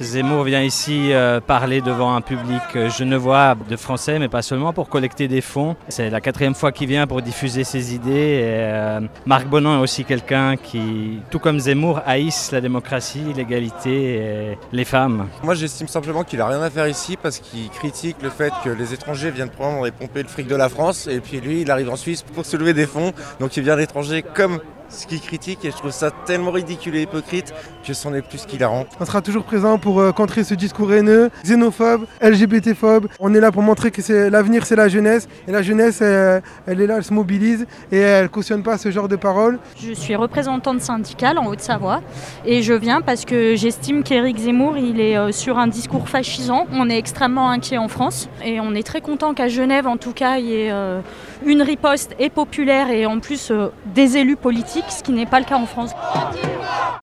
Zemmour vient ici euh, parler devant un public euh, genevois de français, mais pas seulement, pour collecter des fonds. C'est la quatrième fois qu'il vient pour diffuser ses idées. Euh, Marc Bonan est aussi quelqu'un qui, tout comme Zemmour, haïsse la démocratie, l'égalité et les femmes. Moi j'estime simplement qu'il a rien à faire ici parce qu'il critique le fait que les étrangers viennent prendre et pomper le fric de la France et puis lui il arrive en Suisse pour se lever des fonds donc il vient d'étrangers comme ce qu'il critique et je trouve ça tellement ridicule et hypocrite que c'en est plus qu'hilarant. On sera toujours présent pour euh, contrer ce discours haineux, xénophobe, LGBT-phobe. On est là pour montrer que c'est l'avenir c'est la jeunesse et la jeunesse elle, elle est là, elle se mobilise et elle cautionne pas ce genre de paroles. Je suis représentante syndicale en Haute-Savoie et je viens parce que j'estime qu'Éric Zemmour il est euh, sur un discours fascisant. On est extrêmement inquiet en France et on est très content qu'à Genève en tout cas il y ait euh, une riposte et populaire et en plus euh, des élus politiques, ce qui n'est pas le cas en France.